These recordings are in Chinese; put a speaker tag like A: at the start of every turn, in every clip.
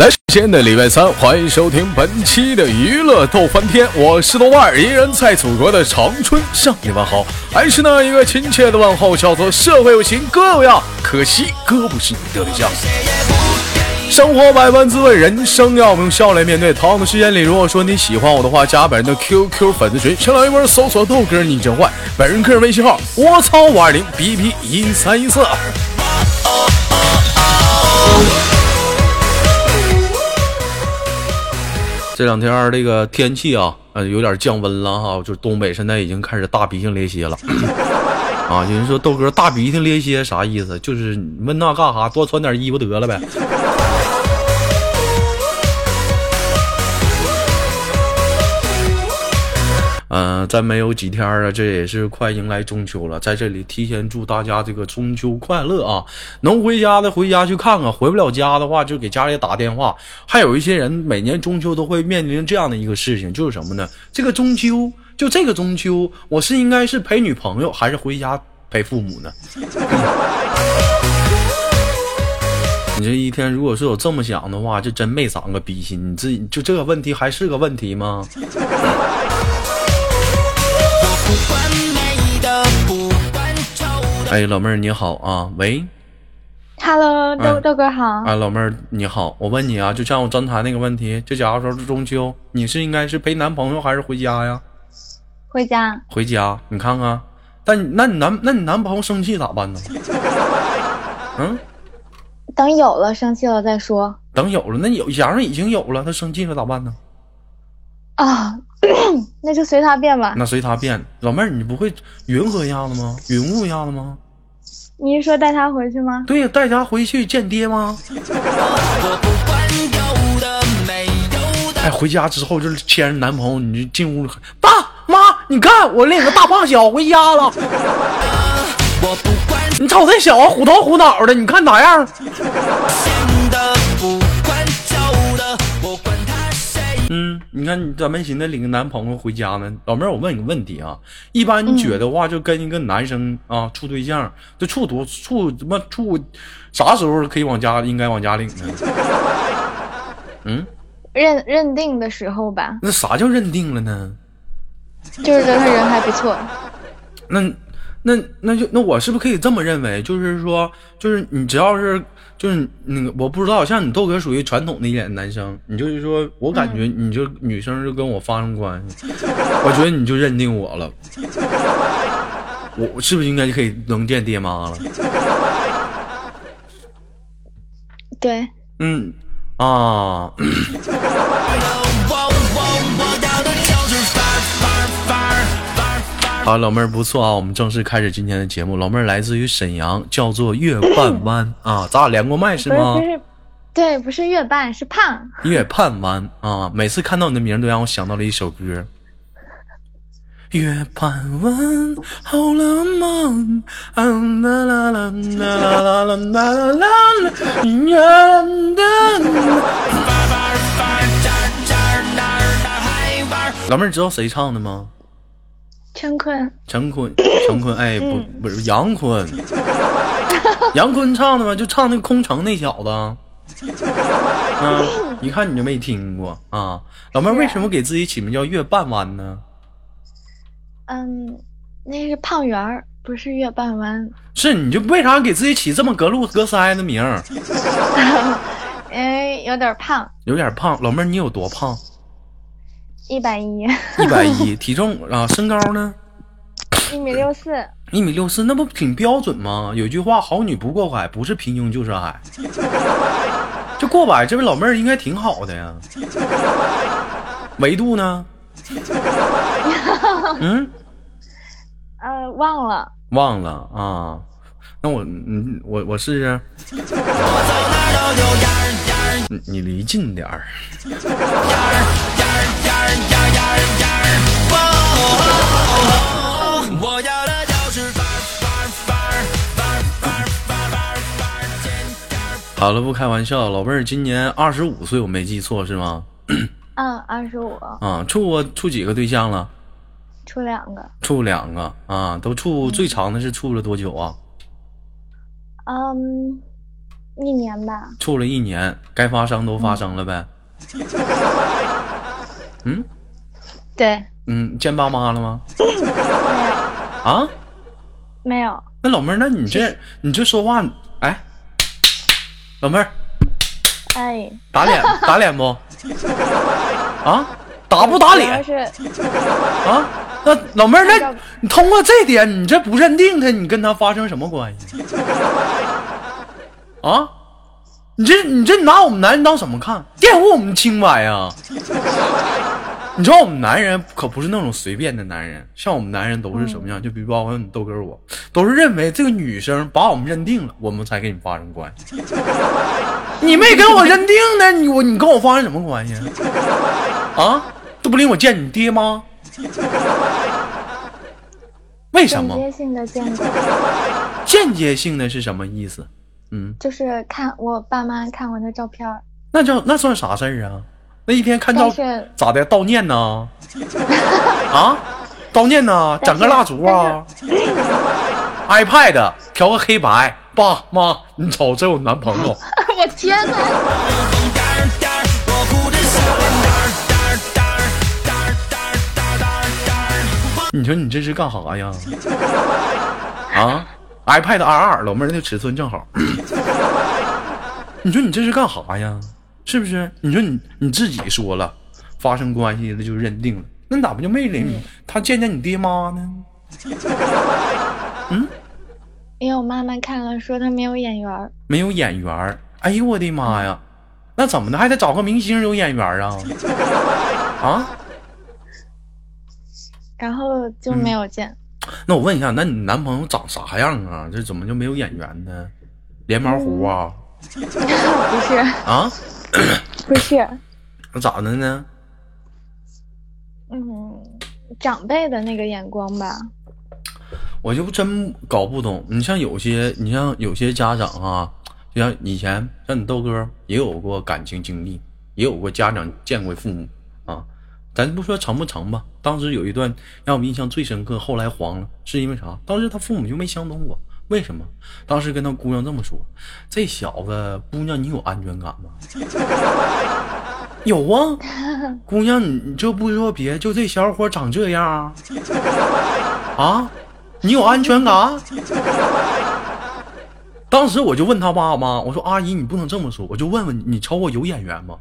A: 来，今天的礼拜三，欢迎收听本期的娱乐逗翻天，我是豆瓣儿，依然在祖国的长春向你问好，还是那一个亲切的问候，叫做社会有情哥有样，可惜哥不是你的对象。生活百般滋味，人生要用笑来面对。同样的时间里，如果说你喜欢我的话，加本人的 QQ 粉丝群，新浪微博搜索豆哥你真坏，本人个人微信号我操五二零 BP 一三一四。这两天这个天气啊，呃，有点降温了哈，就是东北现在已经开始大鼻涕咧歇了。啊，有人说豆哥大鼻涕咧歇啥意思？就是你问那干啥？多穿点衣服得了呗。嗯、再没有几天了，这也是快迎来中秋了，在这里提前祝大家这个中秋快乐啊！能回家的回家去看看，回不了家的话就给家里打电话。还有一些人每年中秋都会面临这样的一个事情，就是什么呢？这个中秋，就这个中秋，我是应该是陪女朋友，还是回家陪父母呢？你这一天如果是有这么想的话，就真没长个逼心。你自己就这个问题还是个问题吗？哎，老妹儿你好啊，喂
B: ，Hello，豆、
A: 哎
B: 豆哥好。
A: 哎，老妹儿你好，我问你啊，就像我刚才那个问题，就假如说是中秋，你是应该是陪男朋友还是回家呀？
B: 回家，
A: 回家，你看看，但你那你男那你男朋友生气咋办呢？嗯，
B: 等有了生气了再说。
A: 等有了，那有假如已经有了，他生气了咋办呢？
B: 啊、那就随他便吧。
A: 那随他便。老妹儿，你不会云和一下子吗？云雾一下子吗？
B: 你是说带他回去吗？
A: 对呀，带他回去见爹吗？哎，回家之后就是牵着男朋友，你就进屋里，爸妈，你看我领个大胖小回家了。你瞅这小子虎头虎脑的，你看咋样？嗯，你看你咋没寻思领个男朋友回家呢？老妹儿，我问你个问题啊，一般你觉得话就跟一个男生啊处对象，这处多处怎么处，啥时候可以往家应该往家领呢？嗯，
B: 认认定的时候吧，
A: 那啥叫认定了呢？
B: 就是觉得他人还不错。
A: 那那那就那我是不是可以这么认为？就是说，就是你只要是就是那个，我不知道，像你豆哥属于传统的一点的男生，你就是说我感觉你就女生就跟我发生关系，我觉得你就认定我了，我我是不是应该就可以能见爹妈了？
B: 对，
A: 嗯啊，好，老妹儿不错啊，我们正式开始今天的节目。老妹儿来自于沈阳，叫做月半弯啊，咱俩连过麦是吗
B: 不是不？是，对，不是月半，是胖。
A: 月半弯啊，每次看到你的名儿都让我想到了一首歌。月半弯好浪漫，啊啦啦啦啦啦啦啦啦啦啦。老妹儿知道谁唱的吗？
B: 陈坤，
A: 陈坤，陈坤，哎，不，不是杨坤，杨坤唱的吗？就唱那个空城那小子，啊，一看你就没听过啊。老妹儿为什么给自己起名叫月半弯呢？
B: 嗯，那是胖圆儿，不是月半弯。
A: 是，你就为啥给自己起这么隔路隔腮的名儿？
B: 哎，有点胖，
A: 有点胖。老妹儿，你有多胖？
B: 一百一，
A: 一百一，体重啊，身高呢？
B: 一米六四。
A: 一米六四，那不挺标准吗？有句话，好女不过海，不是平庸就是矮。这过百，这位老妹儿应该挺好的呀。维度呢？嗯，
B: 呃，忘了。
A: 忘了啊。那我，嗯，我我试试。你你离近点儿。好了不开玩笑老妹儿今年二十五岁我没记错是吗？
B: 嗯二十五。
A: 嗯处过处几个对象了？
B: 处两个。
A: 处两个啊都处最长的是处了多久啊？
B: 嗯一年吧。
A: 处了一年，该发生都发生了呗。嗯
B: 对，
A: 嗯，见爸妈了吗？
B: 没有，
A: 啊？
B: 没有。
A: 那老妹儿，那你这你这说话，哎，老妹儿
B: 哎，
A: 打脸打脸不？啊？打不打脸啊？那老妹儿，那你通过这点，你这不认定他，你跟他发生什么关系？啊？你这你这拿我们男人当什么看？玷污我们清白呀！你知道我们男人可不是那种随便的男人，像我们男人都是什么样？就比如包括你豆哥我，都是认为这个女生把我们认定了，我们才跟你发生关系。你没跟我认定呢，你我你跟我发生什么关系啊？啊？这不领我见你爹吗？为什么？
B: 间接性的见过，
A: 间接性的是什么意思？嗯。
B: 就是看我爸妈看我的照片儿。
A: 那叫那算啥事儿啊？那一天看照
B: 片
A: 咋的？悼念呢？啊？悼念呢？整个蜡烛啊 ipad 调个黑白爸妈你瞅这我男朋友。
B: 我天
C: 呐
A: 你说你这是干啥呀？啊？？iPad 二二，老妹儿那尺寸正好。你说你这是干啥呀？是不是？你说你你自己说了，发生关系了就认定了，那咋不就没领你？他见见你爹妈呢？
B: 嗯因为我妈妈看了说他没有眼缘儿，
A: 没有眼缘儿。哎呦我的妈呀！那怎么的？还得找个明星有眼缘儿啊？啊？
B: 然后就没有见。
A: 那我问一下，那你男朋友长啥样啊？这怎么就没有眼缘呢？连毛胡啊？
B: 不是，
A: 啊？
B: 不是，
A: 那咋的呢？
B: 嗯，长辈的那个眼光吧。
A: 我就真搞不懂。你像有些，你像有些家长啊，就像以前像你豆哥也有过感情经历，也有过家长见过父母啊。咱不说成不成吧，当时有一段让我印象最深刻，后来黄了，是因为啥？当时他父母就没相中我，为什么？当时跟他姑娘这么说：“这小子，姑娘你有安全感吗？” 有啊，姑娘，你你这不说别，就这小伙长这样啊，你有安全感？当时我就问他爸妈，我说阿姨，你不能这么说，我就问问你，你瞅我有眼缘吗？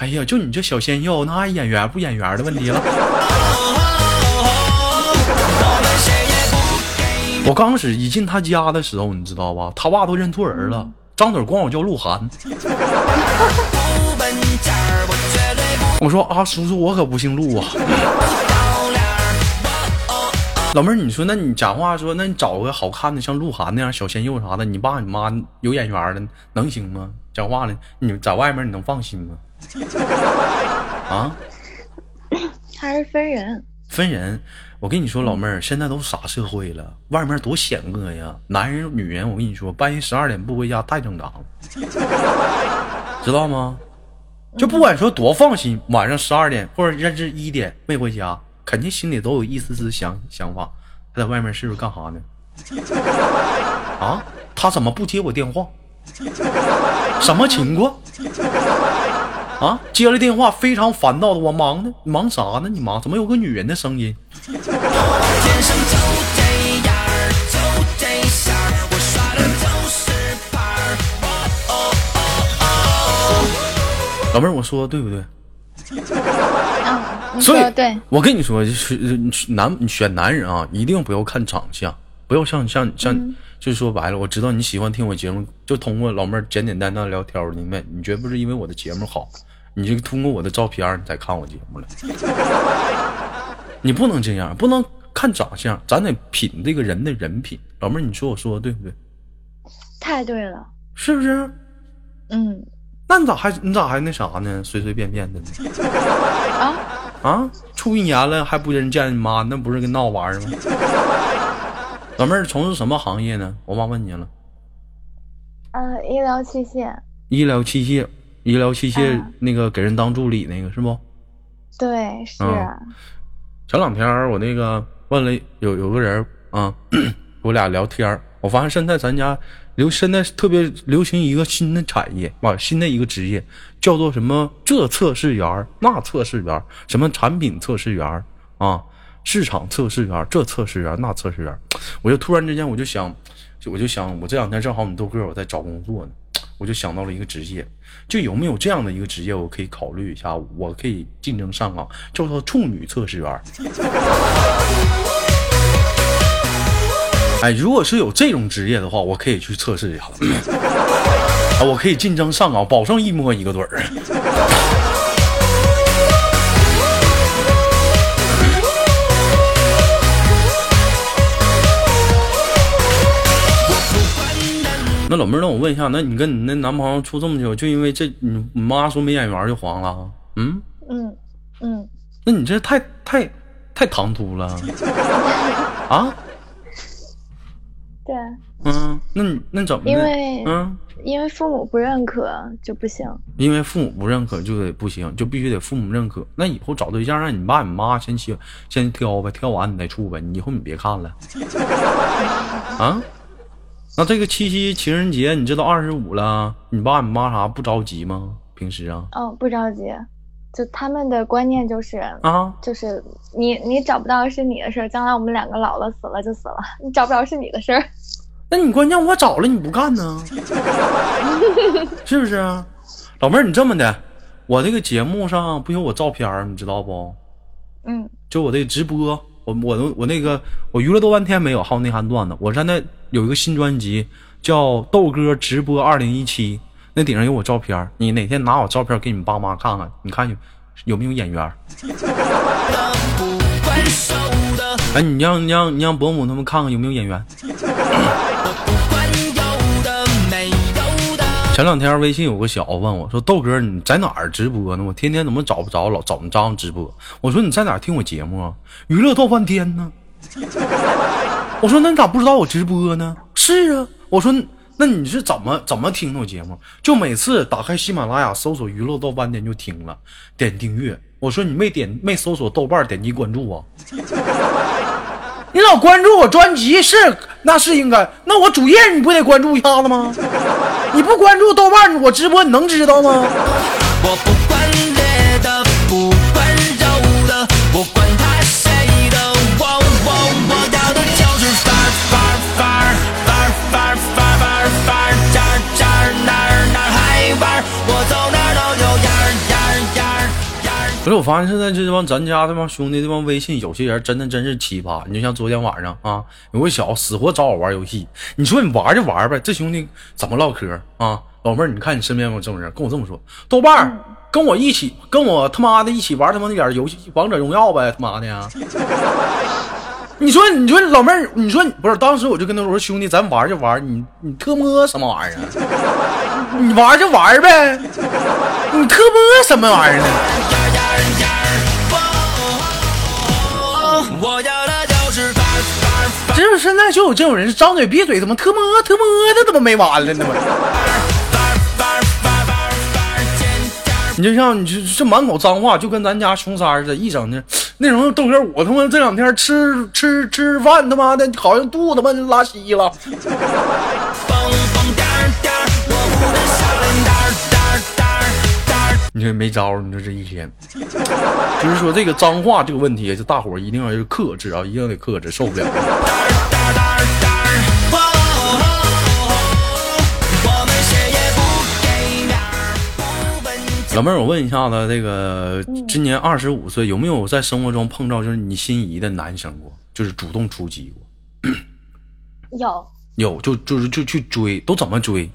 A: 哎呀，就你这小鲜肉，那还演员不演员的问题了。我刚开始一进他家的时候，你知道吧？他爸都认错人了，张嘴管我叫鹿晗。
C: 我
A: 说啊，叔叔，我可不姓鹿啊。老妹儿，你说，那你讲话说，那你找个好看的，像鹿晗那样小鲜肉啥的，你爸你妈有眼缘的，能行吗？讲话呢，你在外面你能放心吗？啊，
B: 他是分人。
A: 分人。我跟你说，老妹儿，现在都啥社会了，外面多险恶呀！男人、女人，我跟你说，半夜十二点不回家太正常了，知道吗？就不管说多放心，晚上十二点或者甚至一点没回家，肯定心里都有一丝丝想想法，他在外面是不是干啥呢？啊，他怎么不接我电话？什么情况？啊，接了电话非常烦躁的，我忙呢，你忙啥呢？你忙？怎么有个女人的声音？
C: 天生就这样，就这下，我耍的都是牌儿。哦哦哦
A: 老妹儿，我说的对不对？
B: 啊，
A: 所以
B: 对。
A: 我跟你说，就是呃男你选男人啊，一定不要看长相，不要像像像，就是说白了，我知道你喜欢听我节目，就通过老妹儿简简单单聊天儿，你们你绝不是因为我的节目好，你就通过我的照片儿你才看我节目了。你不能这样，不能看长相，咱得品这个人的人品。老妹儿，你说我说的对不对？
B: 太对了。
A: 是不是？
B: 嗯
A: 那你咋还你咋还那啥呢？随随便便的呢？
B: 啊，
A: 啊，处一年了还不人见你妈，那不是跟闹玩意儿吗？老妹儿从事什么行业呢？我妈问你了。
B: 呃，医疗器械，
A: 医疗器械，医疗器械
B: 嗯。
A: 那个给人当助理那个是不？
B: 对，是，
A: 嗯。前两天我那个问了有有个人啊，我俩聊天儿。我发现现在咱家流现在特别流行一个新的产业啊，新的一个职业，叫做什么这测试员儿那测试员儿，什么产品测试员儿啊，市场测试员儿这测试员儿那测试员儿，我就突然之间我就想，就我就想，我这两天正好我们豆哥我在找工作呢，我就想到了一个职业，就有没有这样的一个职业，我可以考虑一下，我可以竞争上岗，叫做处女测试员。哎，如果是有这种职业的话，我可以去测试一下，啊，我可以竞争上岗，保证一摸一个准儿。那老妹儿，那我问一下，那你跟你那男朋友处这么久，就因为这，你你妈说没眼缘就黄了？嗯，
B: 嗯嗯，
A: 那你这太太太唐突了啊？
B: 对，
A: 嗯，那你那怎么的？
B: 因为
A: 嗯，
B: 因为父母不认可就不行。
A: 因为父母不认可就得不行，就必须得父母认可。那以后找对象让你爸你妈先挑先挑呗，挑完你再处呗。你以后你别看了 啊。那这个七夕情人节，你这都二十五了，你爸你妈啥不着急吗？平时啊
B: 哦，不着急，就他们的观念就是，
A: 啊，
B: 就是你你找不到是你的事儿，将来我们两个老了死了就死了，你找不着是你的事儿。
A: 那你关键我找了你不干呢，是不是啊？老妹儿，你这么的，我这个节目上不有我照片儿，你知道不？
B: 嗯
A: 就我这个直播，我我我我那个我娱乐多半天没有，还有内涵段子。我现在有一个新专辑叫豆哥直播二零一七，那顶上有我照片儿，你哪天拿我照片儿给你爸妈看看，你看有有没有眼缘哎，你让你让你让伯母他们看看有没有眼缘。前两天微信有个小子问我说：“豆哥，你在哪儿直播呢？我天天怎么找不着老找不着直播？”我说：“你在哪儿听我节目啊？娱乐逗半天呢。”我说：“那你咋不知道我直播呢？”是啊，我说：“那你是怎么怎么听我节目？就每次打开喜马拉雅搜索娱乐逗翻天就听了，点订阅。我说你没点没搜索豆瓣点击关注啊？你老关注我专辑是那是应该，那我主页你不得关注一下子吗？你不关注豆瓣，我直播你能知道吗？我发现现在这帮咱家这帮兄弟这帮微信有些人真的真是奇葩。你就像昨天晚上啊，有个小子死活找我玩游戏，你说你玩就玩呗，这兄弟怎么唠嗑啊？老妹儿，你看你身边有没有这种人跟我这么说？豆瓣儿跟我一起，跟我他妈的一起玩他妈那点游戏，王者荣耀呗，他妈的。你说，你说老妹儿，你说不是？当时我就跟他说，兄弟，咱玩就玩，你你特么什么玩意儿啊？你玩就玩呗，你特么什么玩意儿呢？
C: 我要的就是
A: 这现在就有这种人，张嘴闭嘴，怎么特么特么的，怎么没完了呢？你就像你这这满口脏话，就跟咱家熊三似的，一整的那种豆哥，我他妈这两天吃吃吃饭，他妈的好像肚子他妈拉稀了。你说没招儿，你说这一天，就是说这个脏话这个问题，就大伙儿一定要克制啊，一定得克制，受不了。老妹儿，我问一下子，这个今年二十五岁，有没有在生活中碰到就是你心仪的男生过，就是主动出击过？
B: 有
A: 有，就就是就去追，都怎么追？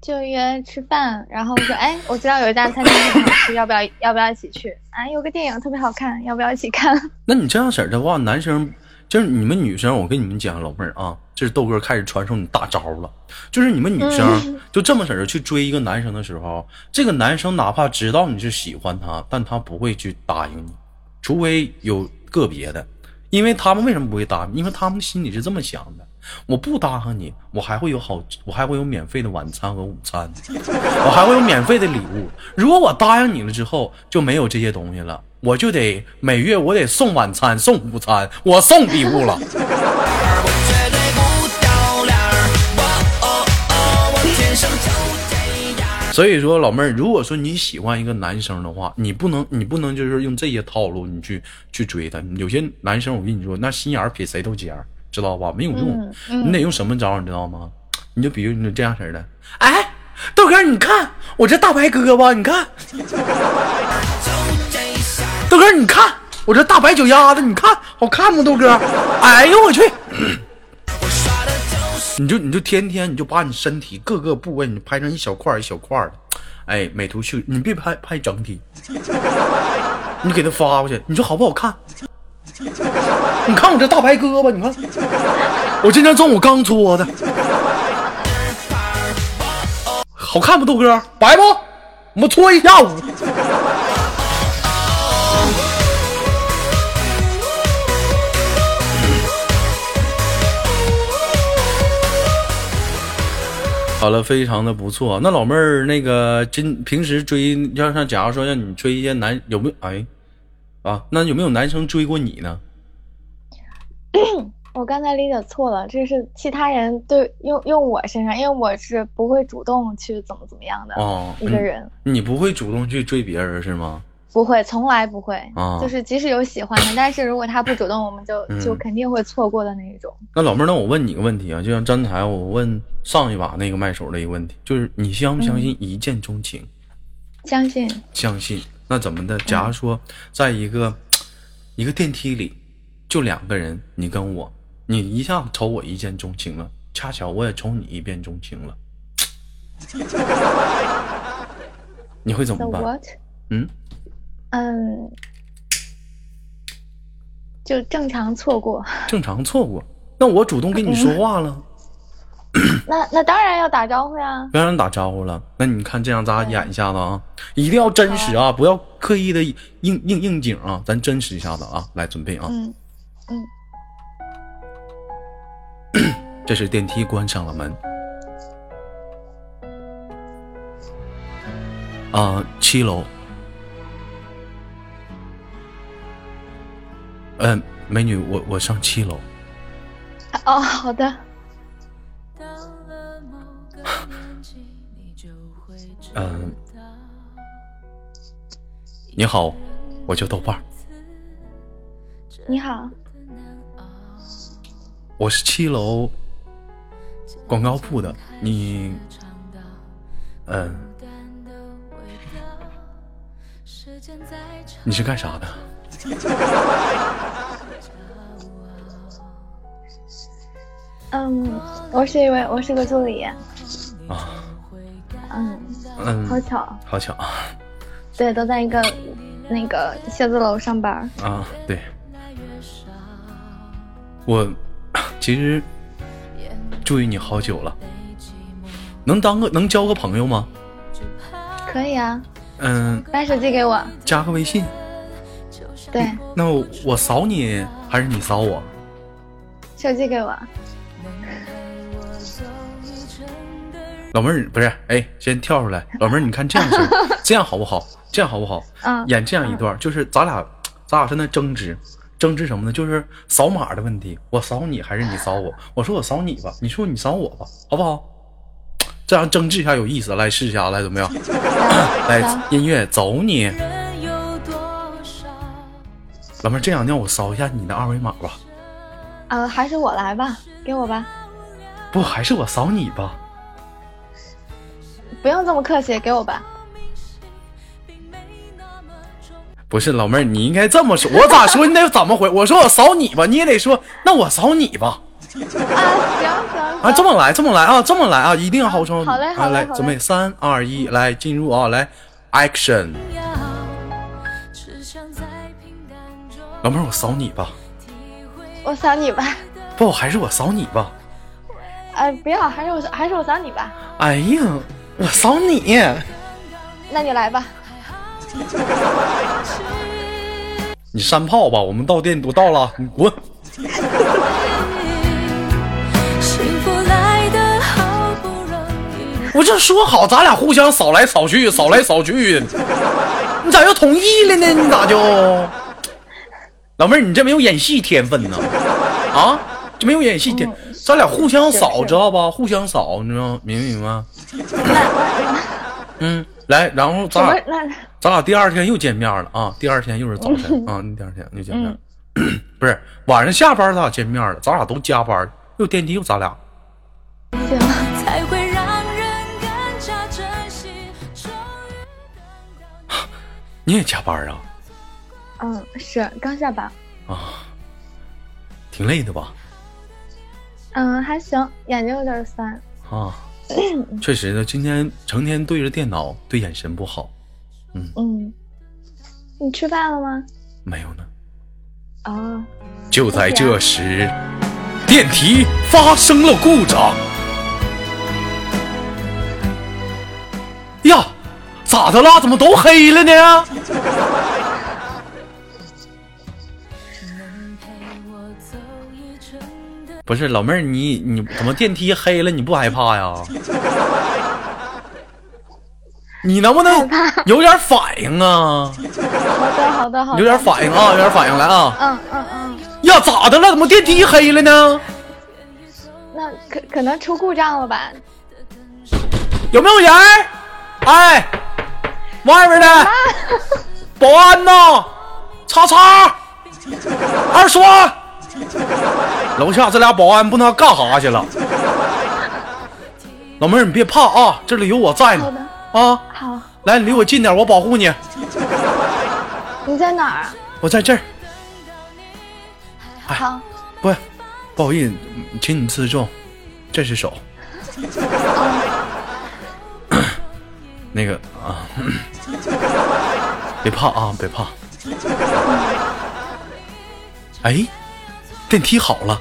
B: 就约吃饭，然后我说，哎，我知道有一家餐厅特别好吃，要不要要不要一起去？啊，有个电影特别好看，要不要一起看？
A: 那你这样式儿的话，男生就是你们女生，我跟你们讲，老妹儿啊，这是豆哥开始传授你大招了。就是你们女生就这么式儿的去追一个男生的时候，这个男生哪怕知道你是喜欢他，但他不会去答应你，除非有个别的，因为他们为什么不会答应？因为他们心里是这么想的。我不答应你，我还会有好，我还会有免费的晚餐和午餐，我还会有免费的礼物。如果我答应你了之后就没有这些东西了，我就得每月我得送晚餐、送午餐，我送礼物了。所以说老妹儿，如果说你喜欢一个男生的话，你不能你不能就是用这些套路你去去追他。有些男生我跟你说，那心眼儿比谁都尖。知道吧？没有用，
B: 嗯嗯
A: 你得用什么招，你知道吗？你就比如你这样式的，哎，豆哥，你看我这大白胳膊，你看，豆哥，你看我这大白脚丫子，你看好看吗？豆哥，哎呦我去！你就你就天天你就把你身体各个部位你拍成一小块一小块的，哎，美图秀，你别拍拍整体，你给他发过去，你说好不好看？你看我这大白胳膊，你看，我今天中午刚搓的，好看不？豆哥，白不？我们搓一下午。好了，非常的不错。那老妹儿，那个今平时追，要像假如说让你追一些男，有没有？哎，啊，那有没有男生追过你呢？
B: 我刚才理解错了，这是其他人对用用我身上，因为我是不会主动去怎么怎么样的
A: 哦，
B: 一个人，
A: 你，你不会主动去追别人是吗？
B: 不会，从来不会。
A: 啊
B: 就是即使有喜欢的，但是如果他不主动，我们就
A: 嗯
B: 就肯定会错过的那一种。
A: 那老妹儿，那我问你个问题啊，就像刚才我问上一把那个麦手的一个问题，就是你相不相信一见钟情？
B: 相信，
A: 相信。那怎么的？假如说在一个、一个电梯里，就两个人，你跟我，你一下瞅我一见钟情了，恰巧我也瞅你一见钟情了，你会怎么办？嗯，
B: 嗯，就正常错过。
A: 正常错过。那我主动跟你说话了，
B: 那那当然要打招呼呀。
A: 跟人打招呼了。那你看这样，咱俩演一下子啊，一定要真实啊，不要刻意的应应应景啊，咱真实一下子啊，来准备啊。
B: 嗯嗯，
A: 这时电梯关上了门。啊、七楼。嗯、美女，我我上七楼。
B: 哦，好的。
A: 嗯、你好，我叫豆瓣儿，
B: 你好，
A: 我是七楼广告部的。你，嗯、你是干啥的？
B: 嗯，我是一位，我是个助理。
A: 啊，
B: 嗯，
A: 嗯，
B: 好巧，
A: 好巧啊
B: 对，都在一个那个写字楼上班。
A: 啊！对，我其实注意你好久了，能当个能交个朋友吗？
B: 可以啊，
A: 嗯，
B: 把手机给我。
A: 加个微信。
B: 对，
A: 那我我扫你还是你扫我？
B: 手机给我。
A: 老妹儿不是，哎，先跳出来。老妹儿，你看这样行，这样好不好？这样好不好？
B: 嗯
A: 演这样一段，就是咱俩，咱俩在那争执，争执什么呢？就是扫码的问题，我扫你还是你扫我？我说我扫你吧，你说你扫我吧，好不好？这样争执一下有意思，来试一下，来怎么样？来音乐走你，老妹儿，这样让我扫一下你的二维码吧。
B: 呃，还是我来吧，给我吧，
A: 不，还是我扫你吧。
B: 不用这么客气，给我吧。
A: 不是老妹儿，你应该这么说。我咋说？你得怎么回？我说我扫你吧，你也得说那我扫你吧。
B: 啊，行行
A: 啊，这么来，这么来啊，这么来啊，一定要好声。
B: 好嘞好嘞好嘞
A: 准备三二一，来进入啊，来，action。老妹儿，我扫你吧。
B: 我扫你吧。
A: 不，还是我扫你吧。
B: 呃，不要，还是我还是我扫你吧。
A: 哎呀，我扫你。
B: 那你来吧。
A: 你山炮吧，我们到店都到了，你滚。我这说好，咱俩互相扫来扫去，扫来扫去，你咋又同意了呢？你咋就？老妹儿，你这没有演戏天分呢？啊，这没有演戏天，咱俩互相扫，知道吧？互相扫，你知道明不明白？嗯，来，然后咱俩咱俩第二天又见面了啊！第二天又是早晨啊，第二天又见面了，不是晚上下班咱俩见面了，咱俩都加班，又电梯又咱俩。
D: 你
A: 也加班啊？
B: 嗯，是刚下班。
A: 啊挺累的吧？
B: 嗯，还行，眼睛有点酸。
A: 啊，确实呢，今天成天对着电脑，对眼神不好。
B: 嗯嗯，你吃饭了吗？
A: 没有呢。
B: 哦，
A: 就在这时，电梯发生了故障。呀，咋的啦？怎么都黑了呢？不是老妹儿，你你怎么电梯黑了？你不害怕呀？你能不能有点反应啊？
B: 好的，好的，好的。
A: 有点反应啊，有点反应来啊！
B: 嗯嗯嗯，
A: 呀，咋的了？怎么电梯黑了呢？
B: 那可可能出故障了吧？
A: 有没有人？哎，外面的保安呢，叉叉，二叔，楼下这俩保安不知道干啥去了。老妹儿，你别怕啊，这里有我在呢。啊，
B: 好，
A: 来，你离我近点，我保护你。
B: 你在哪儿啊？
A: 我在这儿。哎
B: 好，
A: 不，不好意思，请你自重，这是手。那个啊，别怕啊，别怕。哎，电梯好了，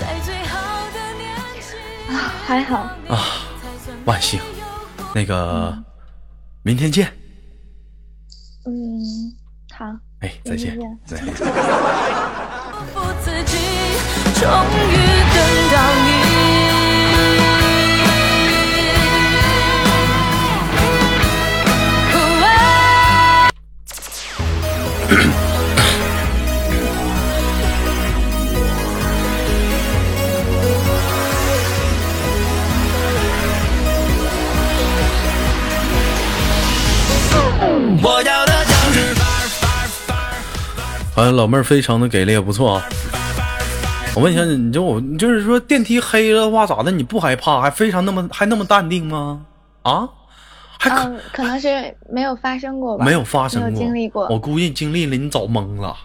D: 在最好的年纪，
B: 啊，还好。
D: 啊
A: 万幸。那个，明天见。
B: 嗯，好。
A: 哎，再见
B: 明。
A: 对，哎，老妹儿非常的给力，不错啊。我问一下，你就我你就是说电梯黑了的话咋的？你不害怕，还非常那么还那么淡定吗？啊？还可、
B: 嗯，可能是没有发生过吧。
A: 没有发生过，
B: 没有经历过。
A: 我估计经历了，你早懵了，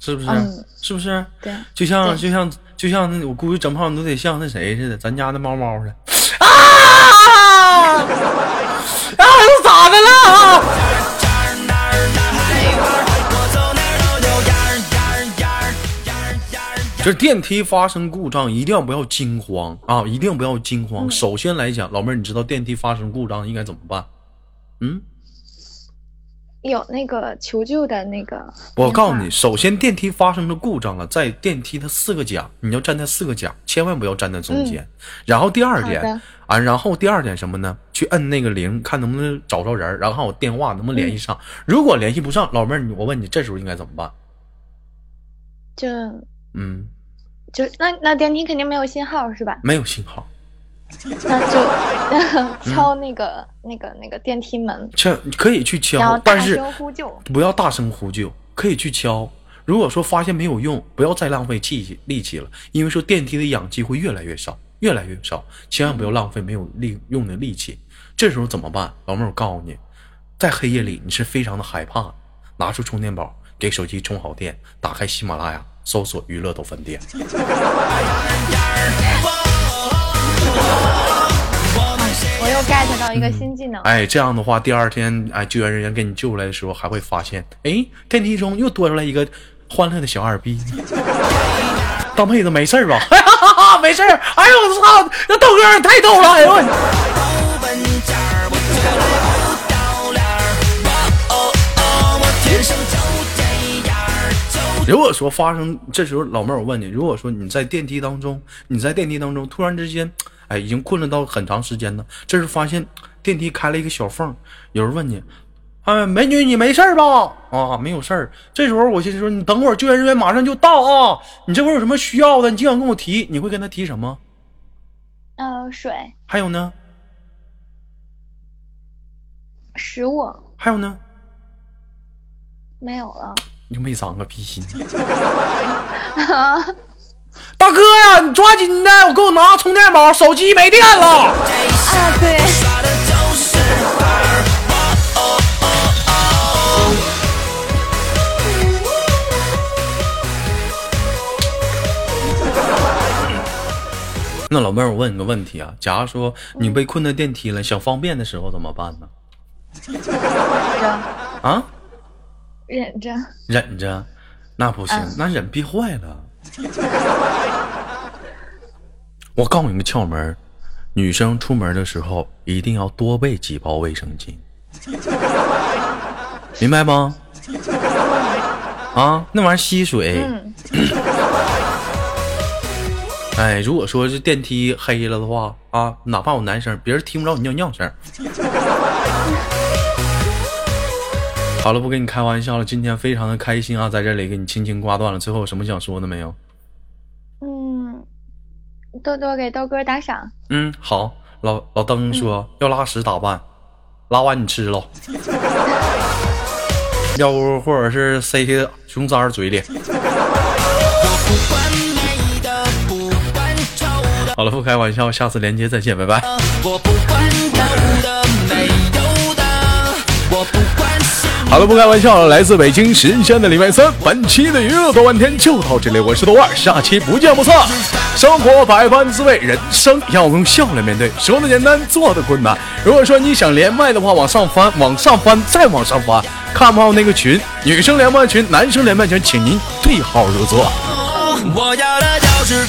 A: 是不是？
B: 嗯
A: 是不是？
B: 对，
A: 就像就像就像那我估计整胖你都得像那谁似的，咱家那猫猫似的。啊！啊！又咋的了？
C: 样儿样儿。
A: 这电梯发生故障，一定要不要惊慌啊！一定不要惊
B: 嗯
A: 慌。首先来讲，老妹儿，你知道电梯发生故障应该怎么办？嗯，
B: 有那个求救的那个。
A: 我告诉你，，首先电梯发生了故障了，在电梯的四个角，你要站在四个角，千万不要站在中间。然后第二点啊，然后第二点什么呢？去摁那个铃，看能不能找着人，然后还有电话能不能联系上。如果联系不上，老妹儿，我问你，这时候应该怎么办？
B: 就
A: 嗯，
B: 就那那电梯肯定没有信号是吧？
A: 没有信号。
B: 那就 敲那个、那个那个电梯门，
A: 敲可以去敲，但
B: 大
A: 是
B: 声呼救。
A: 不要大声呼救，可以去敲。如果说发现没有用，不要再浪费气力气了，因为说电梯的氧气会越来越少，越来越少，千万不要浪费没有利用的力气。这时候怎么办？老妹儿，我告诉你，在黑夜里你是非常的害怕，拿出充电宝，给手机充好电，打开喜马拉雅，搜索娱乐豆分店。
B: 我又 get 到一个新技能，
A: 哎，这样的话，第二天哎，救援人员给你救出来的时候，还会发现，哎，电梯中又多出来一个欢乐的小二逼。大妹子没事儿吧？没事儿。哎呦我操，那豆哥你太逗了！哎呦我。如果说发生这时候，老妹儿，我问你，如果说你在电梯当中，你在电梯当中突然之间，哎，已经困了到很长时间了，这时发现电梯开了一个小缝，有人问你，哎，美女，你没事儿吧？啊，没有事儿。这时候我心说，你等会儿救援人员马上就到啊，你这会儿有什么需要的，你尽管跟我提，你会跟他提什么？
B: 呃，水、
A: 还有呢？
B: 食物
A: 还有呢？
B: 没有了。
A: 你就没长个屁心。大哥呀，你抓紧的，我给我拿充电宝，手机没电了。
B: 啊，对。
A: 那老妹儿，我问你个问题啊，假如说你被困在电梯了，想方便的时候怎么办呢？啊，
B: 忍着。
A: 忍着，那不行，
B: 嗯
A: 那忍憋坏了。我告诉你个窍门儿，女生出门的时候一定要多备几包卫生巾，明白吗？啊，那玩意儿吸水。
B: 嗯，
A: 哎，如果说是电梯黑了的话啊，哪怕我男生，别人听不着你尿尿声。好了，不跟你开玩笑了，今天非常的开心啊，在这里给你轻轻挂断了。最后有什么想说的没有？
B: 嗯，多多给豆哥打赏。
A: 嗯，好，老老登说、要拉屎咋办？拉完你吃了，要不或者是塞些熊崽嘴里。好了，不开玩笑，下次连接再见，拜拜。
C: 我不管
A: 好了，不开玩笑了，来自北京时间的礼拜三，本期的娱乐多半天就到这里，我是豆瓣，下期不见不散。生活百般滋味，人生要用笑来面对，说的简单，做的困难。如果说你想连麦的话，往上翻，往上翻，再往上翻，看不到那个群，女生连麦群，男生连麦群，请您对号入座。
C: 我要的就是